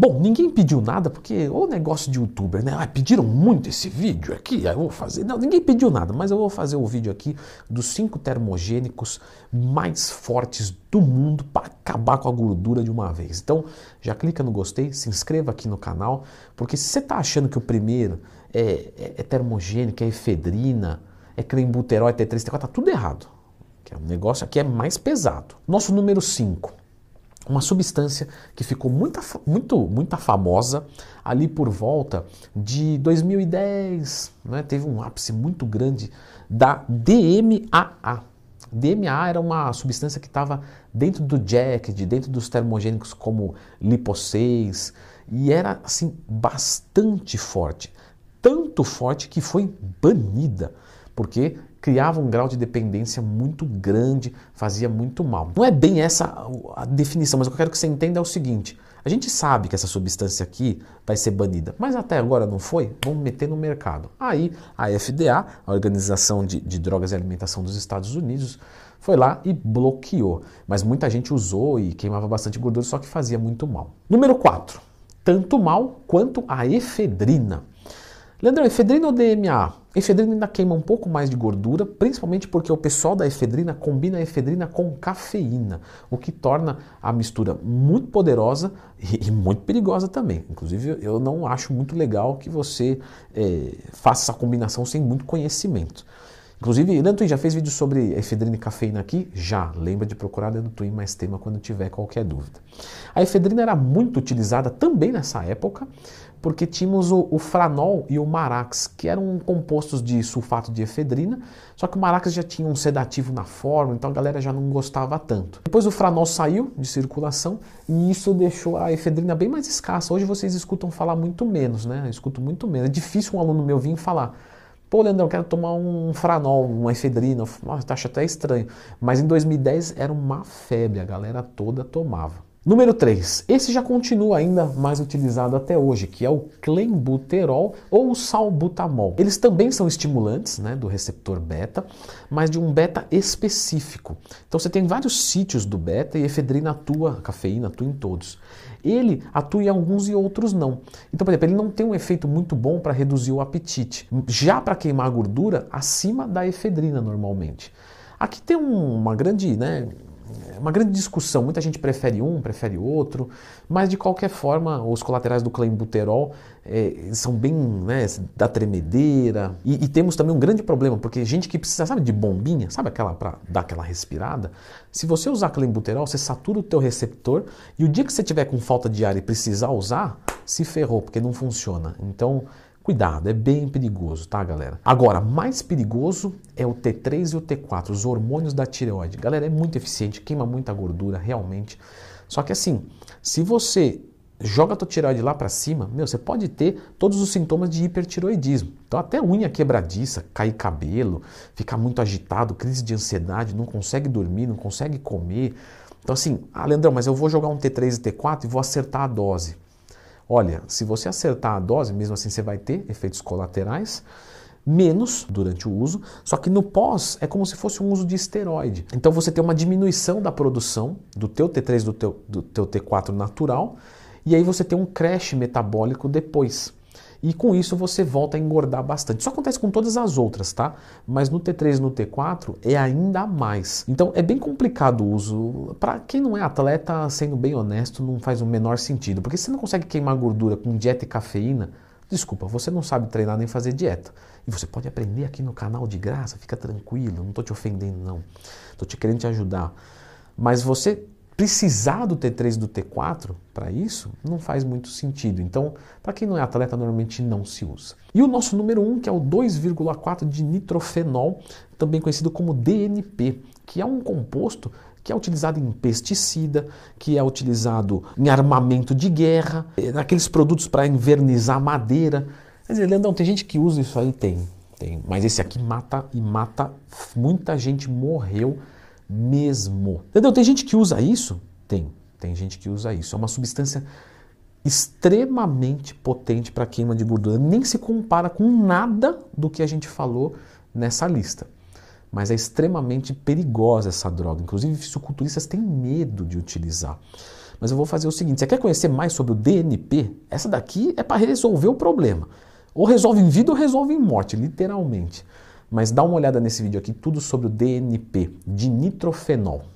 Bom, ninguém pediu nada porque o negócio de youtuber, né? Ah, pediram muito esse vídeo aqui, eu vou fazer. Não, ninguém pediu nada, mas eu vou fazer o vídeo aqui dos cinco termogênicos mais fortes do mundo para acabar com a gordura de uma vez. Então, já clica no gostei, se inscreva aqui no canal, porque se você está achando que o primeiro é, é, é termogênico, é efedrina, é clenbuterol, é T3, T4, tá tudo errado. O negócio aqui é mais pesado. Nosso número 5 uma substância que ficou muito, muito, muito famosa ali por volta de 2010, né? teve um ápice muito grande da DMAA. DMA era uma substância que estava dentro do jack, de dentro dos termogênicos como lipo 6 e era assim bastante forte, tanto forte que foi banida, porque criava um grau de dependência muito grande, fazia muito mal. Não é bem essa a definição, mas o que eu quero que você entenda é o seguinte: a gente sabe que essa substância aqui vai ser banida, mas até agora não foi, vamos meter no mercado. Aí a FDA, a Organização de, de Drogas e Alimentação dos Estados Unidos, foi lá e bloqueou. Mas muita gente usou e queimava bastante gordura, só que fazia muito mal. Número 4. Tanto mal quanto a efedrina. Leandrão, efedrina ou DMA? Efedrina ainda queima um pouco mais de gordura, principalmente porque o pessoal da efedrina combina a efedrina com cafeína, o que torna a mistura muito poderosa e, e muito perigosa também. Inclusive, eu não acho muito legal que você é, faça essa combinação sem muito conhecimento. Inclusive, Leandro Twin já fez vídeo sobre efedrina e cafeína aqui? Já. Lembra de procurar Leandro Twin mais tema quando tiver qualquer dúvida. A efedrina era muito utilizada também nessa época, porque tínhamos o, o, franol e o marax, que eram compostos de sulfato de efedrina, só que o marax já tinha um sedativo na forma, então a galera já não gostava tanto. Depois o franol saiu de circulação e isso deixou a efedrina bem mais escassa. Hoje vocês escutam falar muito menos, né? Eu escuto muito menos. É difícil um aluno meu vir falar Pô, Leandrão, eu quero tomar um franol, uma efedrina. Nossa, acha até estranho. Mas em 2010 era uma febre, a galera toda tomava. Número 3. Esse já continua ainda mais utilizado até hoje, que é o clenbuterol ou o salbutamol. Eles também são estimulantes né, do receptor beta, mas de um beta específico. Então você tem vários sítios do beta e efedrina atua, a cafeína atua em todos. Ele atua em alguns e outros não. Então, por exemplo, ele não tem um efeito muito bom para reduzir o apetite. Já para queimar gordura, acima da efedrina normalmente. Aqui tem uma grande, né, uma grande discussão. Muita gente prefere um, prefere outro, mas de qualquer forma, os colaterais do clenbuterol é, são bem né, da tremedeira. E, e, temos também um grande problema, porque gente que precisa, sabe, de bombinha, sabe aquela para dar aquela respirada? Se você usar clenbuterol, você satura o teu receptor e o dia que você tiver com falta de ar e precisar usar, se ferrou, porque não funciona. Então, Cuidado, é bem perigoso, tá, galera? Agora, mais perigoso é o T3 e o T4, os hormônios da tireoide. Galera, é muito eficiente, queima muita gordura, realmente. Só que assim, se você joga a tua tireoide lá para cima, meu, você pode ter todos os sintomas de hipertiroidismo. Então, até unha quebradiça, cair cabelo, ficar muito agitado, crise de ansiedade, não consegue dormir, não consegue comer. Então, assim, ah, Leandrão, mas eu vou jogar um T3 e T4 e vou acertar a dose. Olha, se você acertar a dose, mesmo assim você vai ter efeitos colaterais, menos durante o uso, só que no pós é como se fosse um uso de esteroide. Então você tem uma diminuição da produção do teu T3 do teu, do teu T4 natural e aí você tem um crash metabólico depois e com isso você volta a engordar bastante. Isso acontece com todas as outras, tá? Mas no T3 e no T4 é ainda mais. Então é bem complicado o uso. Para quem não é atleta, sendo bem honesto, não faz o menor sentido, porque você não consegue queimar gordura com dieta e cafeína. Desculpa, você não sabe treinar nem fazer dieta. E você pode aprender aqui no canal de graça, fica tranquilo, não estou te ofendendo não. Estou te querendo te ajudar. Mas você precisar do T3 e do T4 para isso não faz muito sentido. Então, para quem não é atleta, normalmente não se usa. E o nosso número 1, um, que é o 2,4 de nitrofenol, também conhecido como DNP, que é um composto que é utilizado em pesticida, que é utilizado em armamento de guerra, é, naqueles produtos para invernizar madeira. Quer dizer, Leandrão, tem gente que usa isso aí? Tem, tem. Mas esse aqui mata e mata. Muita gente morreu mesmo. Entendeu? Tem gente que usa isso? Tem. Tem gente que usa isso. É uma substância extremamente potente para queima de gordura. Nem se compara com nada do que a gente falou nessa lista. Mas é extremamente perigosa essa droga. Inclusive, fisiculturistas têm medo de utilizar. Mas eu vou fazer o seguinte: você quer conhecer mais sobre o DNP? Essa daqui é para resolver o problema. Ou resolve em vida ou resolve em morte, literalmente. Mas dá uma olhada nesse vídeo aqui, tudo sobre o DNP, dinitrofenol.